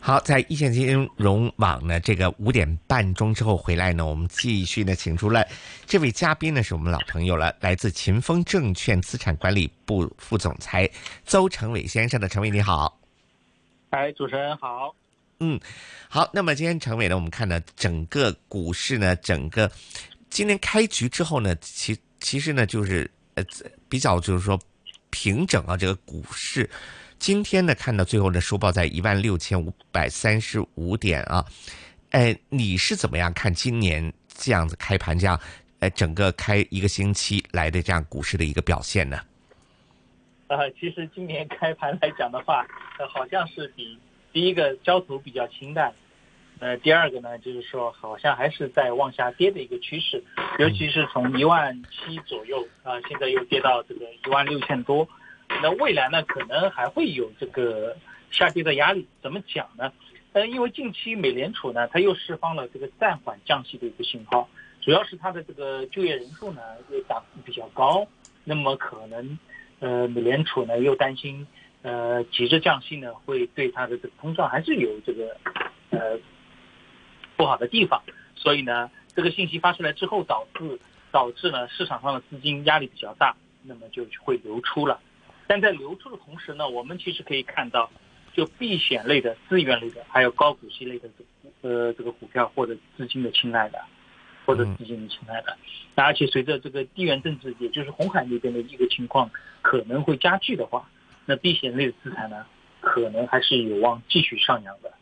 好，在一线金融网呢，这个五点半钟之后回来呢，我们继续呢，请出了这位嘉宾呢，是我们老朋友了，来自秦风证券资产管理部副总裁邹成伟先生的，成伟你好。哎，主持人好。嗯，好，那么今天成伟呢，我们看呢，整个股市呢，整个今天开局之后呢，其其实呢，就是呃比较就是说平整啊，这个股市。今天呢，看到最后呢，收报在一万六千五百三十五点啊，哎，你是怎么样看今年这样子开盘这样，呃，整个开一个星期来的这样股市的一个表现呢？呃，其实今年开盘来讲的话，呃，好像是比第一个交投比较清淡，呃，第二个呢，就是说好像还是在往下跌的一个趋势，尤其是从一万七左右啊，现在又跌到这个一万六千多。那未来呢，可能还会有这个下跌的压力。怎么讲呢？呃，因为近期美联储呢，它又释放了这个暂缓降息的一个信号，主要是它的这个就业人数呢又涨比较高，那么可能呃美联储呢又担心呃急着降息呢会对它的这个通胀还是有这个呃不好的地方，所以呢这个信息发出来之后，导致导致呢市场上的资金压力比较大，那么就会流出了。但在流出的同时呢，我们其实可以看到，就避险类的、资源类的，还有高股息类的这呃这个股票或者资金的青睐的，或者资金的青睐的。那而且随着这个地缘政治，也就是红海那边的一个情况可能会加剧的话，那避险类的资产呢，可能还是有望继续上扬的。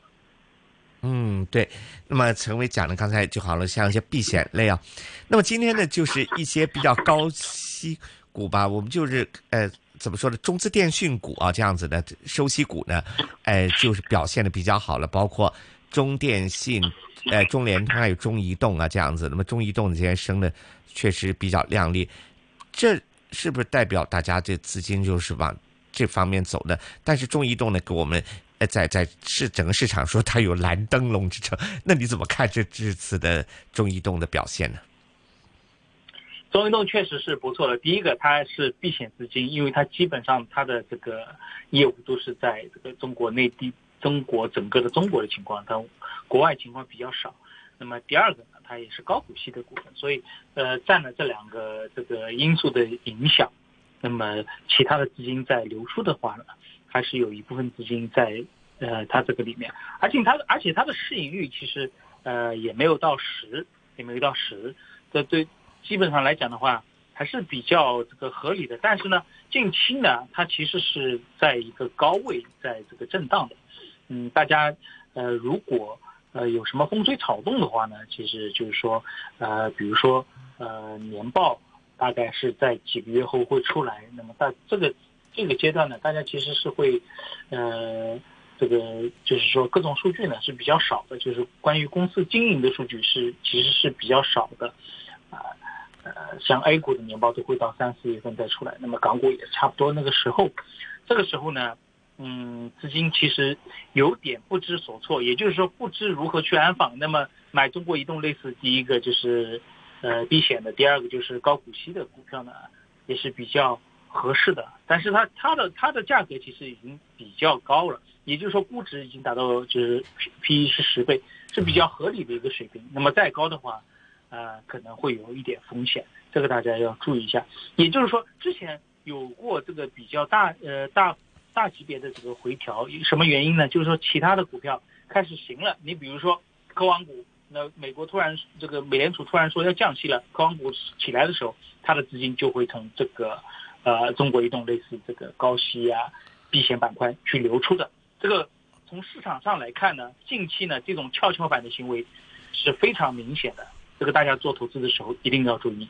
嗯，对。那么陈伟讲的刚才就好了，像一些避险类啊，那么今天呢，就是一些比较高息股吧，我们就是呃。怎么说呢？中资电讯股啊，这样子的收息股呢，哎，就是表现的比较好了。包括中电信、呃中联通还有中移动啊，这样子。那么中移动今天升的确实比较亮丽，这是不是代表大家这资金就是往这方面走的？但是中移动呢，给我们呃在在市整个市场说它有蓝灯笼之称，那你怎么看这这次的中移动的表现呢？中移动确实是不错的。第一个，它是避险资金，因为它基本上它的这个业务都是在这个中国内地、中国整个的中国的情况，它国外情况比较少。那么第二个呢，它也是高股息的股份，所以呃占了这两个这个因素的影响。那么其他的资金在流出的话呢，还是有一部分资金在呃它这个里面，而且它的而且它的市盈率其实呃也没有到十，也没有到十，这对。基本上来讲的话，还是比较这个合理的。但是呢，近期呢，它其实是在一个高位，在这个震荡的。嗯，大家呃，如果呃有什么风吹草动的话呢，其实就是说呃，比如说呃，年报大概是在几个月后会出来。那么在这个这个阶段呢，大家其实是会呃，这个就是说各种数据呢是比较少的，就是关于公司经营的数据是其实是比较少的啊。呃像 A 股的年报都会到三四月份再出来，那么港股也差不多那个时候，这个时候呢，嗯，资金其实有点不知所措，也就是说不知如何去安放。那么买中国移动类似第一个就是呃避险的，第二个就是高股息的股票呢，也是比较合适的。但是它它的它的价格其实已经比较高了，也就是说估值已经达到就是 P E 是十倍，是比较合理的一个水平。那么再高的话。呃，可能会有一点风险，这个大家要注意一下。也就是说，之前有过这个比较大呃大大级别的这个回调，什么原因呢？就是说其他的股票开始行了。你比如说科网股，那美国突然这个美联储突然说要降息了，科网股起来的时候，它的资金就会从这个呃中国移动类似这个高息啊避险板块去流出的。这个从市场上来看呢，近期呢这种跷跷板的行为是非常明显的。这个大家做投资的时候一定要注意。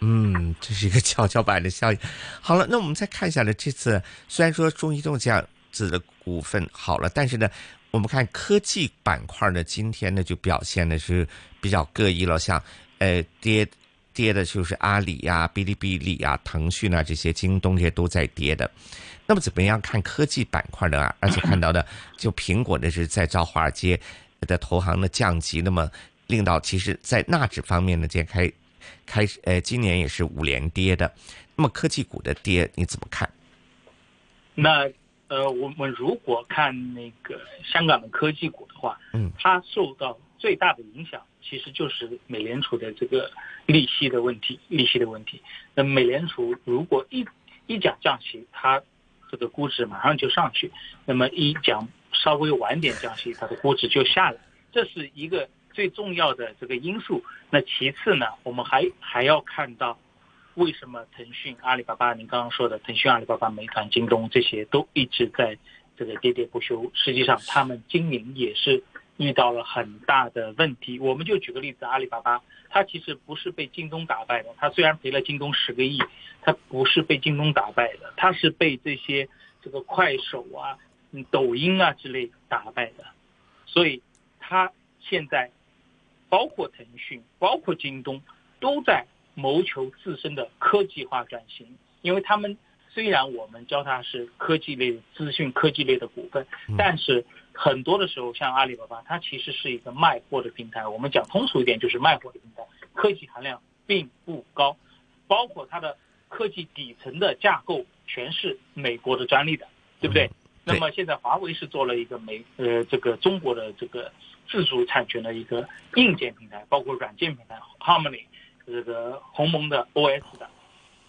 嗯，这是一个跷跷板的效应。好了，那我们再看一下呢，这次虽然说中移动这样子的股份好了，但是呢，我们看科技板块呢，今天呢就表现的是比较各异了。像呃跌跌的就是阿里呀、哔哩哔哩啊、腾讯啊这些，京东这些都在跌的。那么怎么样看科技板块呢？而且看到的就苹果呢是在招华尔街的投行的降级，那么。令到其实，在纳指方面呢，今天开开始，呃，今年也是五连跌的。那么科技股的跌你怎么看？那呃，我们如果看那个香港的科技股的话，嗯，它受到最大的影响其实就是美联储的这个利息的问题，利息的问题。那美联储如果一一讲降息，它这个估值马上就上去；那么一讲稍微晚点降息，它的估值就下来。这是一个最重要的这个因素。那其次呢，我们还还要看到。为什么腾讯、阿里巴巴，您刚刚说的腾讯、阿里巴巴、美团、京东这些都一直在这个喋喋不休？实际上，他们经营也是遇到了很大的问题。我们就举个例子，阿里巴巴，它其实不是被京东打败的，它虽然赔了京东十个亿，它不是被京东打败的，它是被这些这个快手啊、抖音啊之类打败的。所以，它现在包括腾讯、包括京东都在。谋求自身的科技化转型，因为他们虽然我们叫它是科技类、资讯科技类的股份，但是很多的时候，像阿里巴巴，它其实是一个卖货的平台。我们讲通俗一点，就是卖货的平台，科技含量并不高，包括它的科技底层的架构全是美国的专利的，对不对？那么现在华为是做了一个美呃这个中国的这个自主产权的一个硬件平台，包括软件平台 Harmony。这个鸿蒙的 OS 的，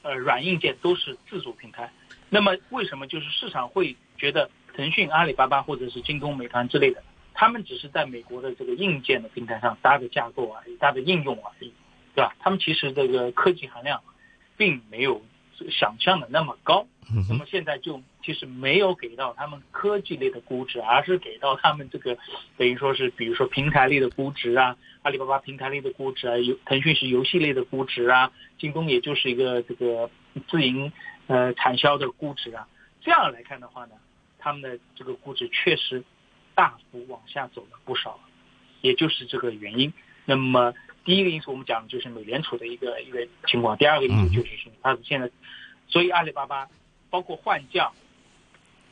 呃，软硬件都是自主平台。那么为什么就是市场会觉得腾讯、阿里巴巴或者是京东、美团之类的，他们只是在美国的这个硬件的平台上搭的架构而已，搭的应用而已，对吧？他们其实这个科技含量，并没有想象的那么高。那么现在就其实没有给到他们科技类的估值，而是给到他们这个等于说是比如说平台类的估值啊，阿里巴巴平台类的估值啊，游腾讯是游戏类的估值啊，京东也就是一个这个自营呃产销的估值啊。这样来看的话呢，他们的这个估值确实大幅往下走了不少，也就是这个原因。那么第一个因素我们讲的就是美联储的一个一个情况，第二个因素就是说它现在，所以阿里巴巴。包括换将，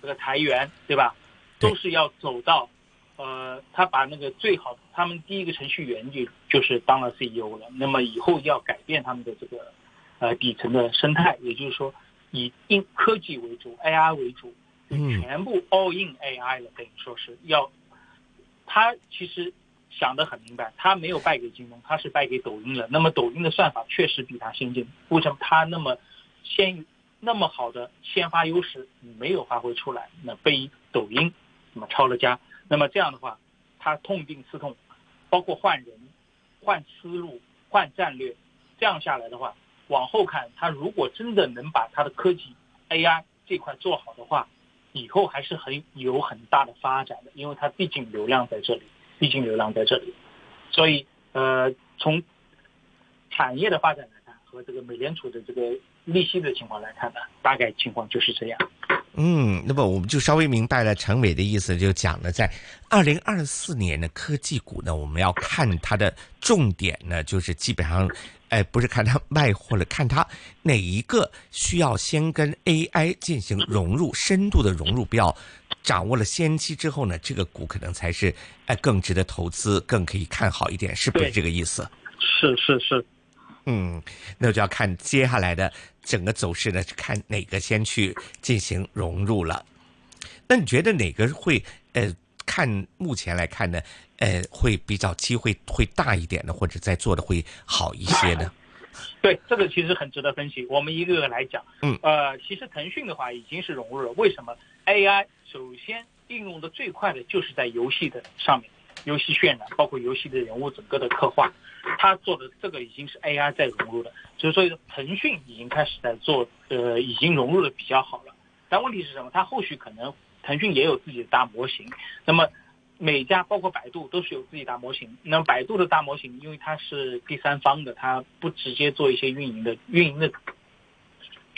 这个裁员，对吧？都是要走到，呃，他把那个最好，他们第一个程序员就就是当了 CEO 了。那么以后要改变他们的这个，呃，底层的生态，也就是说，以硬科技为主，AI 为主，全部 all in AI 了，等于说是要。他其实想得很明白，他没有败给京东，他是败给抖音了。那么抖音的算法确实比他先进，为什么他那么先？那么好的先发优势没有发挥出来，那被抖音那么抄了家，那么这样的话，他痛定思痛，包括换人、换思路、换战略，这样下来的话，往后看，他如果真的能把他的科技 AI 这块做好的话，以后还是很有很大的发展的，因为它毕竟流量在这里，毕竟流量在这里，所以呃，从产业的发展来看，和这个美联储的这个。利息的情况来看呢，大概情况就是这样。嗯，那么我们就稍微明白了陈伟的意思，就讲了在二零二四年的科技股呢，我们要看它的重点呢，就是基本上，哎，不是看它卖货了，看它哪一个需要先跟 AI 进行融入，深度的融入，不要掌握了先机之后呢，这个股可能才是哎更值得投资，更可以看好一点，是不是这个意思？是是是。嗯，那就要看接下来的整个走势呢，看哪个先去进行融入了。那你觉得哪个会呃，看目前来看呢，呃，会比较机会会大一点呢，或者在做的会好一些呢？对，这个其实很值得分析。我们一个个来讲。嗯。呃，其实腾讯的话已经是融入了。为什么？AI 首先应用的最快的就是在游戏的上面，游戏渲染，包括游戏的人物整个的刻画。他做的这个已经是 AI 在融入的，所以说腾讯已经开始在做，呃，已经融入的比较好了。但问题是什么？它后续可能腾讯也有自己的大模型，那么每家包括百度都是有自己大模型。那么百度的大模型，因为它是第三方的，它不直接做一些运营的运营的，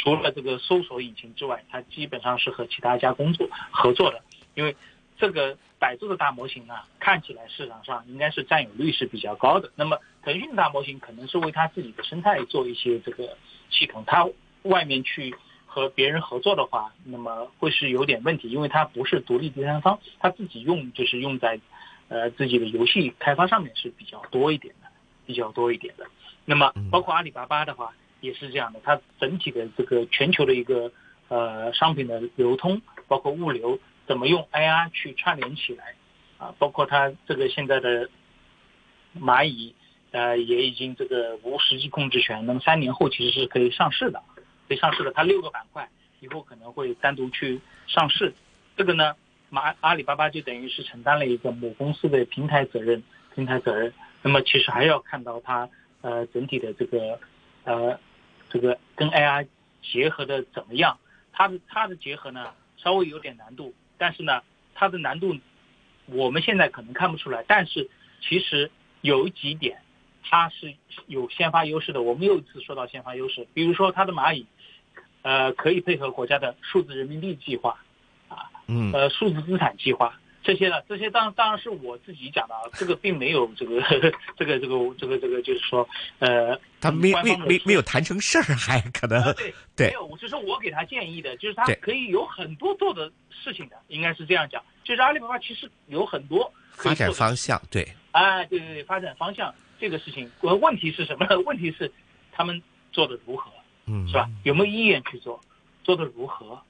除了这个搜索引擎之外，它基本上是和其他家工作合作的，因为。这个百度的大模型呢，看起来市场上应该是占有率是比较高的。那么腾讯的大模型可能是为它自己的生态做一些这个系统，它外面去和别人合作的话，那么会是有点问题，因为它不是独立第三方，它自己用就是用在呃自己的游戏开发上面是比较多一点的，比较多一点的。那么包括阿里巴巴的话也是这样的，它整体的这个全球的一个呃商品的流通。包括物流怎么用 AI 去串联起来，啊，包括它这个现在的蚂蚁，呃，也已经这个无实际控制权，那么三年后其实是可以上市的，可以上市的，它六个板块以后可能会单独去上市，这个呢，马阿里巴巴就等于是承担了一个母公司的平台责任，平台责任，那么其实还要看到它呃整体的这个呃这个跟 AI 结合的怎么样。它的它的结合呢，稍微有点难度，但是呢，它的难度我们现在可能看不出来，但是其实有几点它是有先发优势的。我们又一次说到先发优势，比如说它的蚂蚁，呃，可以配合国家的数字人民币计划，啊，嗯，呃，数字资产计划。这些呢，这些当当然是我自己讲的啊，这个并没有这个这个这个这个这个，就是说，呃，他没没没没有谈成事儿，还可能对对没有，我是说我给他建议的，就是他可以有很多做的事情的，应该是这样讲，就是阿里巴巴其实有很多发展方向，对，哎，对对对，发展方向这个事情，我问题是什么呢？问题是他们做的如何，嗯，是吧？有没有意愿去做，做的如何？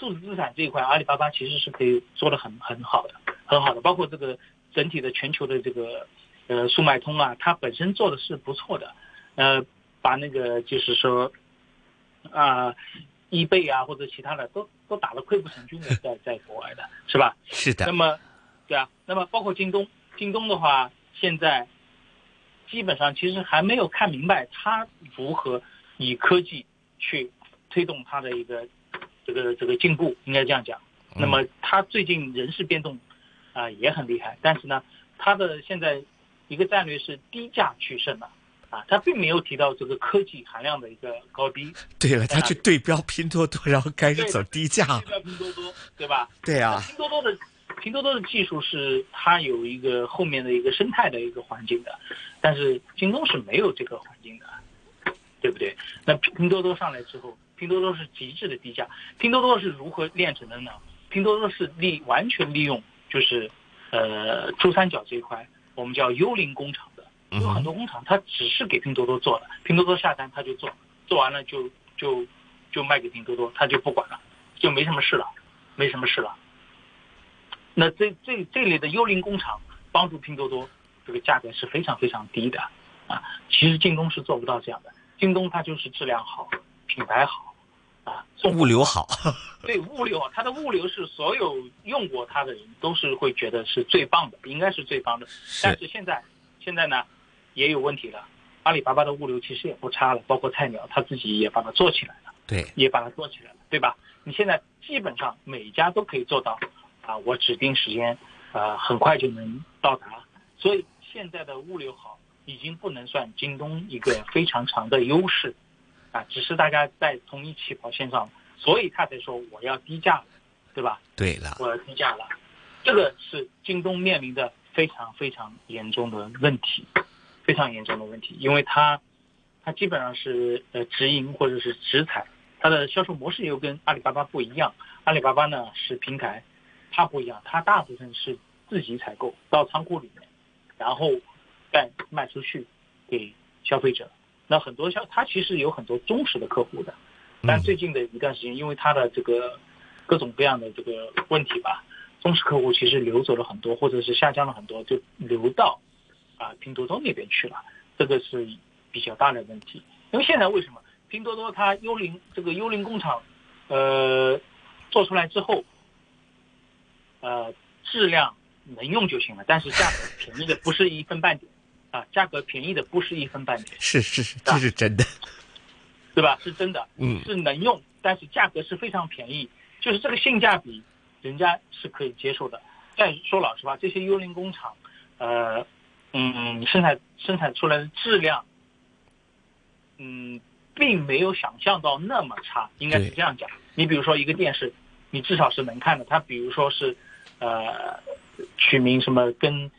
数字资产这一块，阿里巴巴其实是可以做的很很好的，很好的，包括这个整体的全球的这个呃速卖通啊，它本身做的是不错的，呃，把那个就是说啊。易贝啊，或者其他的都都打得溃不成军的，在在国外的是吧？是的那，么，对啊，那么包括京东，京东的话，现在基本上其实还没有看明白它如何以科技去推动它的一个这个这个进步，应该这样讲。那么他最近人事变动啊、也很厉害，但是呢，他的现在一个战略是低价取胜的啊，他并没有提到这个科技含量的一个高低，对了，他去对标拼多多，然后开始走低价对，标拼多多，对吧？对啊，拼多多的拼多多的技术是它有一个后面的一个生态的一个环境的，但是京东是没有这个环境的，对不对？那拼多多上来之后，拼多多是极致的低价，拼多多是如何炼成的呢？拼多多是利完全利用就是呃珠三角这一块，我们叫幽灵工厂的，嗯有很多工厂它只是给拼多多做的，拼多多下单他就做，做完了就就就卖给拼多多，他就不管了，就没什么事了，没什么事了。那这这这类的幽灵工厂帮助拼多多，这个价格是非常非常低的啊。其实京东是做不到这样的，京东它就是质量好，品牌好物流好，对物流，它的物流是所有用过它的人都是会觉得是最棒的，应该是最棒的。但是现在现在呢也有问题了，阿里巴巴的物流其实也不差了，包括菜鸟他自己也把它做起来了。对，也把它做起来了，对吧？你现在基本上每家都可以做到，啊，我指定时间，呃，很快就能到达。所以现在的物流好，已经不能算京东一个非常长的优势，啊，只是大家在同一起跑线上，所以他才说我要低价了，对吧？对了，我要低价了，这个是京东面临的非常非常严重的问题，非常严重的问题，因为它它基本上是呃直营或者是直采，它的销售模式又跟阿里巴巴不一样。阿里巴巴呢是平台，它不一样，它大部分是自己采购到仓库里面，然后再卖出去给消费者。那很多像，它其实有很多忠实的客户的，但最近的一段时间，因为它的这个各种各样的这个问题吧，忠实客户其实流走了很多，或者是下降了很多，就流到啊拼多多那边去了，这个是比较大的问题。因为现在为什么拼多多它幽灵这个幽灵工厂，呃，做出来之后，呃，质量能用就行了，但是价格便宜的不是一分半点啊，价格便宜的不是一分半点，是是是，这是真的，对吧？是真的，嗯，是能用，但是价格是非常便宜，就是这个性价比，人家是可以接受的。再说老实话，这些幽灵工厂，呃，嗯，生产生产出来的质量，嗯，并没有想象到那么差，应该是这样讲。你比如说一个电视，你至少是能看的，它比如说是，呃，取名什么跟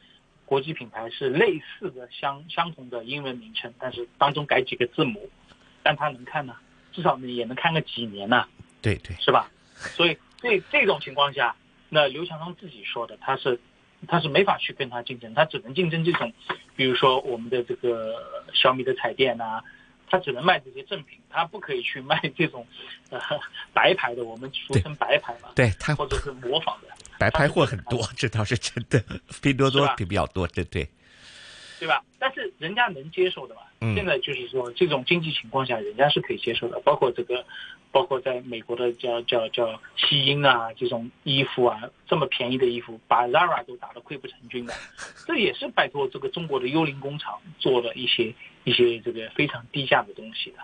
国际品牌是类似的相相同的英文名称，但是当中改几个字母，但它能看呢，至少你也能看个几年呢、对对，是吧？所以这这种情况下，那刘强东自己说的，他是他是没法去跟他竞争，他只能竞争这种，比如说我们的这个小米的彩电呐、它只能卖这些正品，他不可以去卖这种呃白牌的，我们俗称白牌嘛，对他或者是模仿的。白牌货很多，这倒是真的，拼多多比比较多，这对，对吧？但是人家能接受的嘛。嗯现在就是说，这种经济情况下，人家是可以接受的。包括这个，包括在美国的叫叫叫西英啊，这种衣服啊，这么便宜的衣服，把 Zara 都打得溃不成军的，这也是拜托这个中国的幽灵工厂做了一些一些这个非常低价的东西的。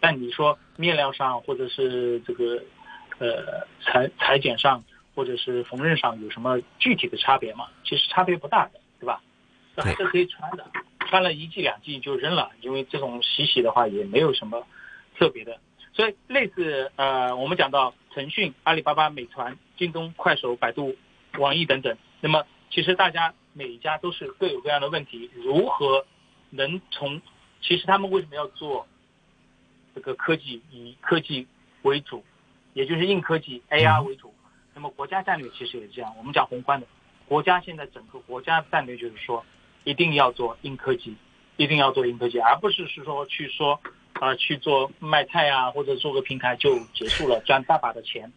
但你说面料上或者是这个呃裁裁剪上或者是缝纫上有什么具体的差别吗？其实差别不大的，对吧？这还是可以穿的，穿了一季两季就扔了，因为这种洗洗的话也没有什么特别的。所以类似呃，我们讲到腾讯、阿里巴巴、美团、京东、快手、百度、网易等等，那么其实大家每一家都是各有各样的问题，如何能从其实他们为什么要做这个科技以科技为主，也就是硬科技 AR 为主。那么国家战略其实也是这样，我们讲宏观的，国家现在整个国家战略就是说，一定要做硬科技，一定要做硬科技，而不是是说去说啊、去做卖菜啊，或者做个平台就结束了，赚大把的钱。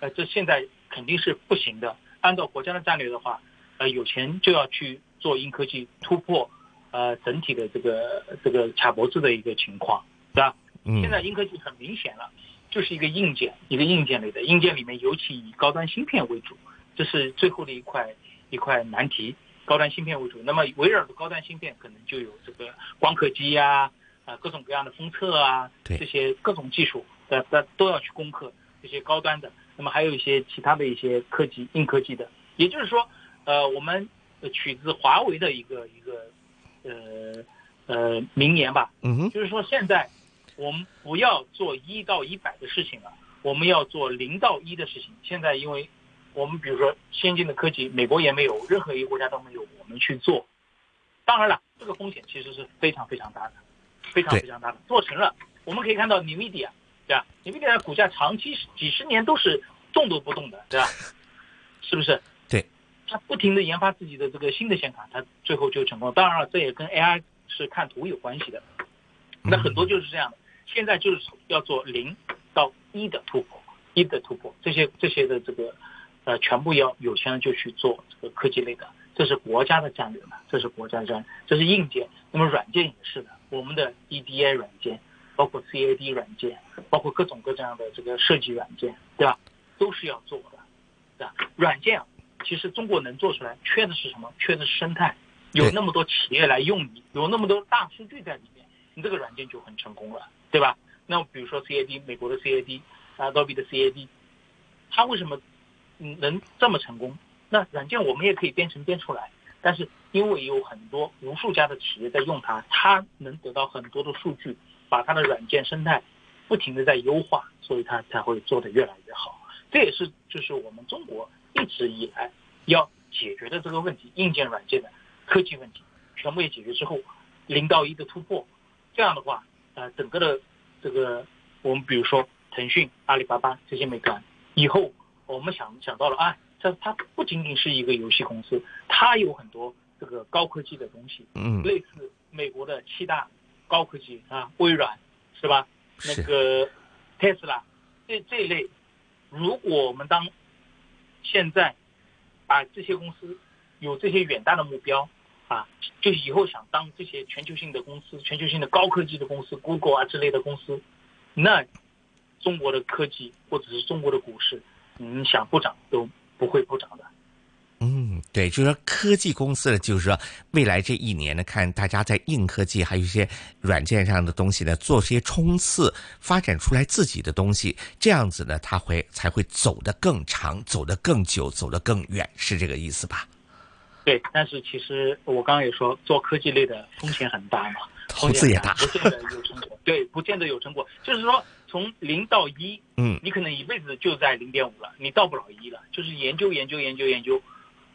呃，这现在肯定是不行的。按照国家的战略的话，呃，有钱就要去做硬科技突破，呃，整体的这个这个卡脖子的一个情况，对吧？嗯现在硬科技很明显了，就是一个硬件，一个硬件类的，硬件里面尤其以高端芯片为主，这是最后的一块一块难题，高端芯片为主。那么围绕着高端芯片，可能就有这个光刻机呀、啊，各种各样的封测啊，对这些各种技术，的的都要去攻克这些高端的。那么还有一些其他的一些科技硬科技的，也就是说，呃，我们呃取自华为的一个一个呃呃名言吧，嗯哼，就是说现在我们不要做一到一百的事情了，我们要做零到一的事情。现在因为我们比如说先进的科技，美国也没有，任何一个国家都没有，我们去做。当然了，这个风险其实是非常非常大的，非常非常大的。做成了，我们可以看到 NVIDIA，对吧？NVIDIA 的股价长期几十年都是动都不动的，对吧？是不是？对，它不停的研发自己的这个新的显卡，它最后就成功。当然了，这也跟 AI 是看图有关系的。那很多就是这样的，现在就是要做零到一的突破，一的突破，这些这些的这个呃，全部要有钱人就去做这个科技类的，这是国家的战略嘛，这是国家的战略，这是硬件。那么软件也是的，我们的 EDA 软件，包括 CAD 软件，包括各种各样的这个设计软件，对吧？都是要做的，对吧？软件啊，其实中国能做出来，缺的是什么？缺的是生态，有那么多企业来用你，有那么多大数据在里面，你这个软件就很成功了，对吧？那比如说 CAD，美国的 CAD，啊，Adobe 的 CAD，它为什么嗯能这么成功？那软件我们也可以编程编出来，但是因为有很多无数家的企业在用它，它能得到很多的数据，把它的软件生态不停的在优化，所以它才会做得越来越好。这也是就是我们中国一直以来要解决的这个问题，硬件、软件的科技问题，全部也解决之后，零到一的突破，这样的话，呃，整个的这个我们比如说腾讯、阿里巴巴这些美团，以后我们想想到了啊，这它不仅仅是一个游戏公司，它有很多这个高科技的东西，嗯，类似美国的七大高科技啊，微软是吧？那个 Tesla 这这一类，如果我们当现在啊这些公司有这些远大的目标啊，就以后想当这些全球性的公司、全球性的高科技的公司，Google 啊之类的公司，那中国的科技或者是中国的股市，你想不涨都不会不涨的。嗯，对，就是说科技公司呢，就是说未来这一年呢，看大家在硬科技还有一些软件上的东西呢，做些冲刺，发展出来自己的东西，这样子呢，它会才会走得更长，走得更久，走得更远，是这个意思吧？对，但是其实我刚刚也说，做科技类的风险很大嘛，投资也大，不见得有成果。对，不见得有成果。就是说，从零到一，嗯，你可能一辈子就在零点五了，你到不了一了。就是研究研究研究研究，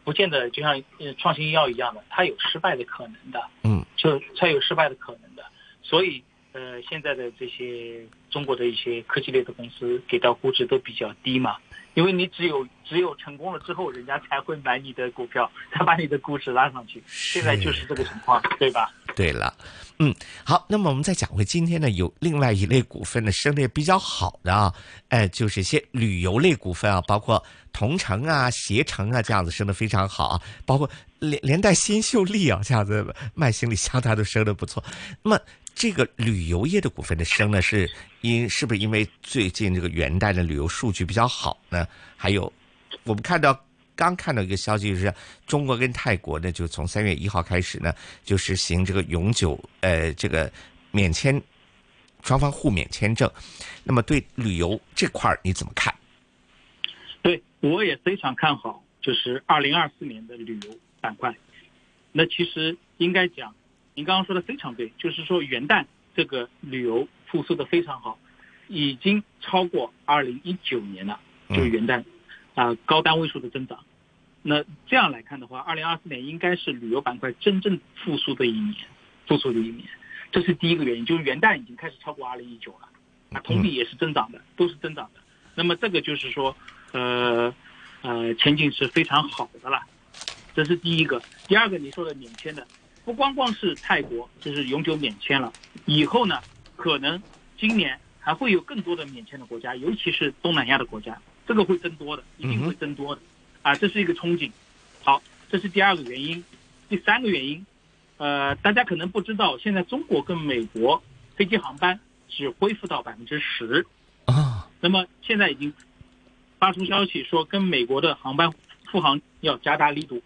不见得就像呃创新药一样的，它有失败的可能的。嗯，就它有失败的可能的。所以呃，现在的这些中国的一些科技类的公司给到估值都比较低嘛，因为你只有只有成功了之后，人家才会买你的股票，才把你的估值拉上去。现在就是这个情况，对吧？对了，嗯，好，那么我们再讲回今天呢，有另外一类股份呢升的也比较好的啊，哎，就是一些旅游类股份啊，包括同城啊、携程啊这样子升的非常好啊，包括连连带新秀丽啊这样子卖行李箱它都升的不错。那么这个旅游业的股份的升呢，是因是不是因为最近这个元旦的旅游数据比较好呢？还有我们看到。刚看到一个消息，就是中国跟泰国呢，就从三月一号开始呢，就实行这个永久呃这个免签，双方互免签证。那么对旅游这块儿你怎么看？对我也非常看好，就是二零二四年的旅游板块。那其实应该讲，您刚刚说的非常对，就是说元旦这个旅游复苏的非常好，已经超过二零一九年了，就是元旦。啊，高单位数的增长，那这样来看的话，二零二四年应该是旅游板块真正复苏的一年，复苏的一年，这是第一个原因，就是元旦已经开始超过二零一九了，啊，同比也是增长的，都是增长的。那么这个就是说，呃，呃，前景是非常好的了，这是第一个。第二个，你说的免签的，不光光是泰国，就是永久免签了，以后呢，可能今年还会有更多的免签的国家，尤其是东南亚的国家。这个会增多的，一定会增多的，啊，这是一个憧憬。好，这是第二个原因。第三个原因，呃，大家可能不知道，现在中国跟美国飞机航班只恢复到百分之十啊。那么现在已经发出消息说，跟美国的航班复航要加大力度，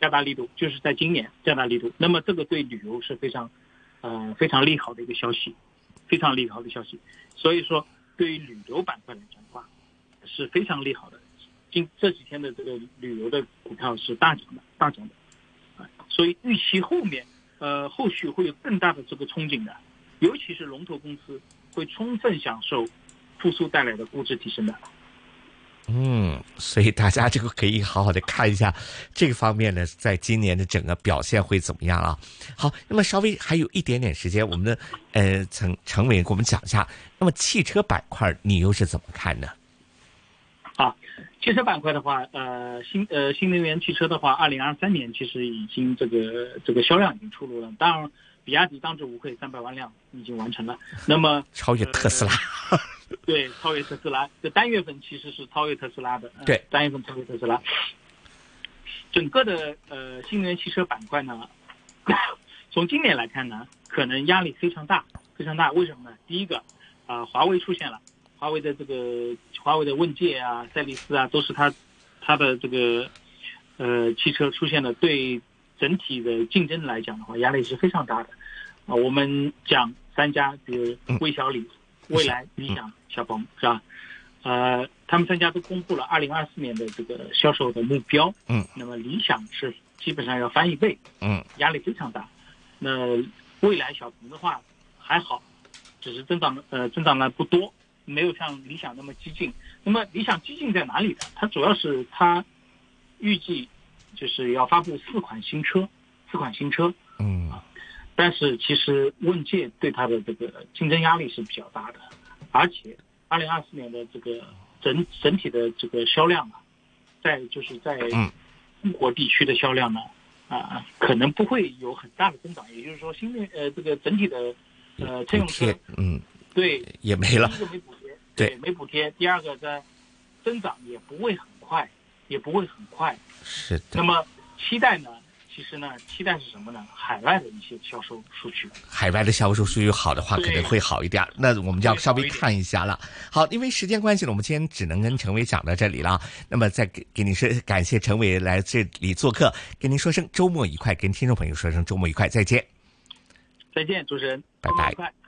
加大力度，就是在今年加大力度。那么这个对旅游是非常，呃，非常利好的一个消息，非常利好的消息。所以说，对于旅游板块来讲的话，是非常利好的，今这几天的这个旅游的股票是大涨的，大涨的，所以预期后面，呃，后续会有更大的这个憧憬的，尤其是龙头公司会充分享受复苏带来的估值提升的。嗯，所以大家这个可以好好的看一下这个方面呢，在今年的整个表现会怎么样啊？好，那么稍微还有一点点时间，我们的呃陈陈伟给我们讲一下，那么汽车板块你又是怎么看呢？啊，汽车板块的话，呃，新呃新能源汽车的话，二零二三年其实已经这个这个销量已经出炉了。当然，比亚迪当之无愧，三百万辆已经完成了。那么 超越特斯拉，对，超越特斯拉。这单月份其实是超越特斯拉的，对，单月份超越特斯拉。整个的呃新能源汽车板块呢，从今年来看呢，可能压力非常大，非常大。为什么呢？第一个，啊，华为出现了。华为的这个华为的问界啊、赛力斯啊，都是它它的这个呃汽车出现了，对整体的竞争来讲的话，压力是非常大的啊。我们讲三家，比如魏小李、未来、理想、小鹏，是吧？呃，他们三家都公布了二零二四年的这个销售的目标。嗯。那么理想是基本上要翻一倍。嗯。压力非常大。那未来、小鹏的话还好，只是增长呃增长了不多。没有像理想那么激进，那么理想激进在哪里？呢？它主要是它预计就是要发布四款新车，四款新车，嗯，但是其实问界对它的这个竞争压力是比较大的，而且二零二四年的这个整整体的这个销量啊，在就是在中国地区的销量呢，啊，可能不会有很大的增长，也就是说，新的呃这个整体的呃乘用车，嗯。对，也没了。第一个没补贴，对，没补贴。第二个在增长也不会很快，也不会很快。是的。那么期待呢？其实呢，期待是什么呢？海外的一些销售数据。海外的销售数据好的话，可能会好一点。那我们就要稍微看一下了。好，因为时间关系呢，我们今天只能跟陈伟讲到这里了。那么再给给您说，感谢陈伟来这里做客，跟您说声周末愉快，跟听众朋友说声周末愉快，再见。再见，主持人，拜拜。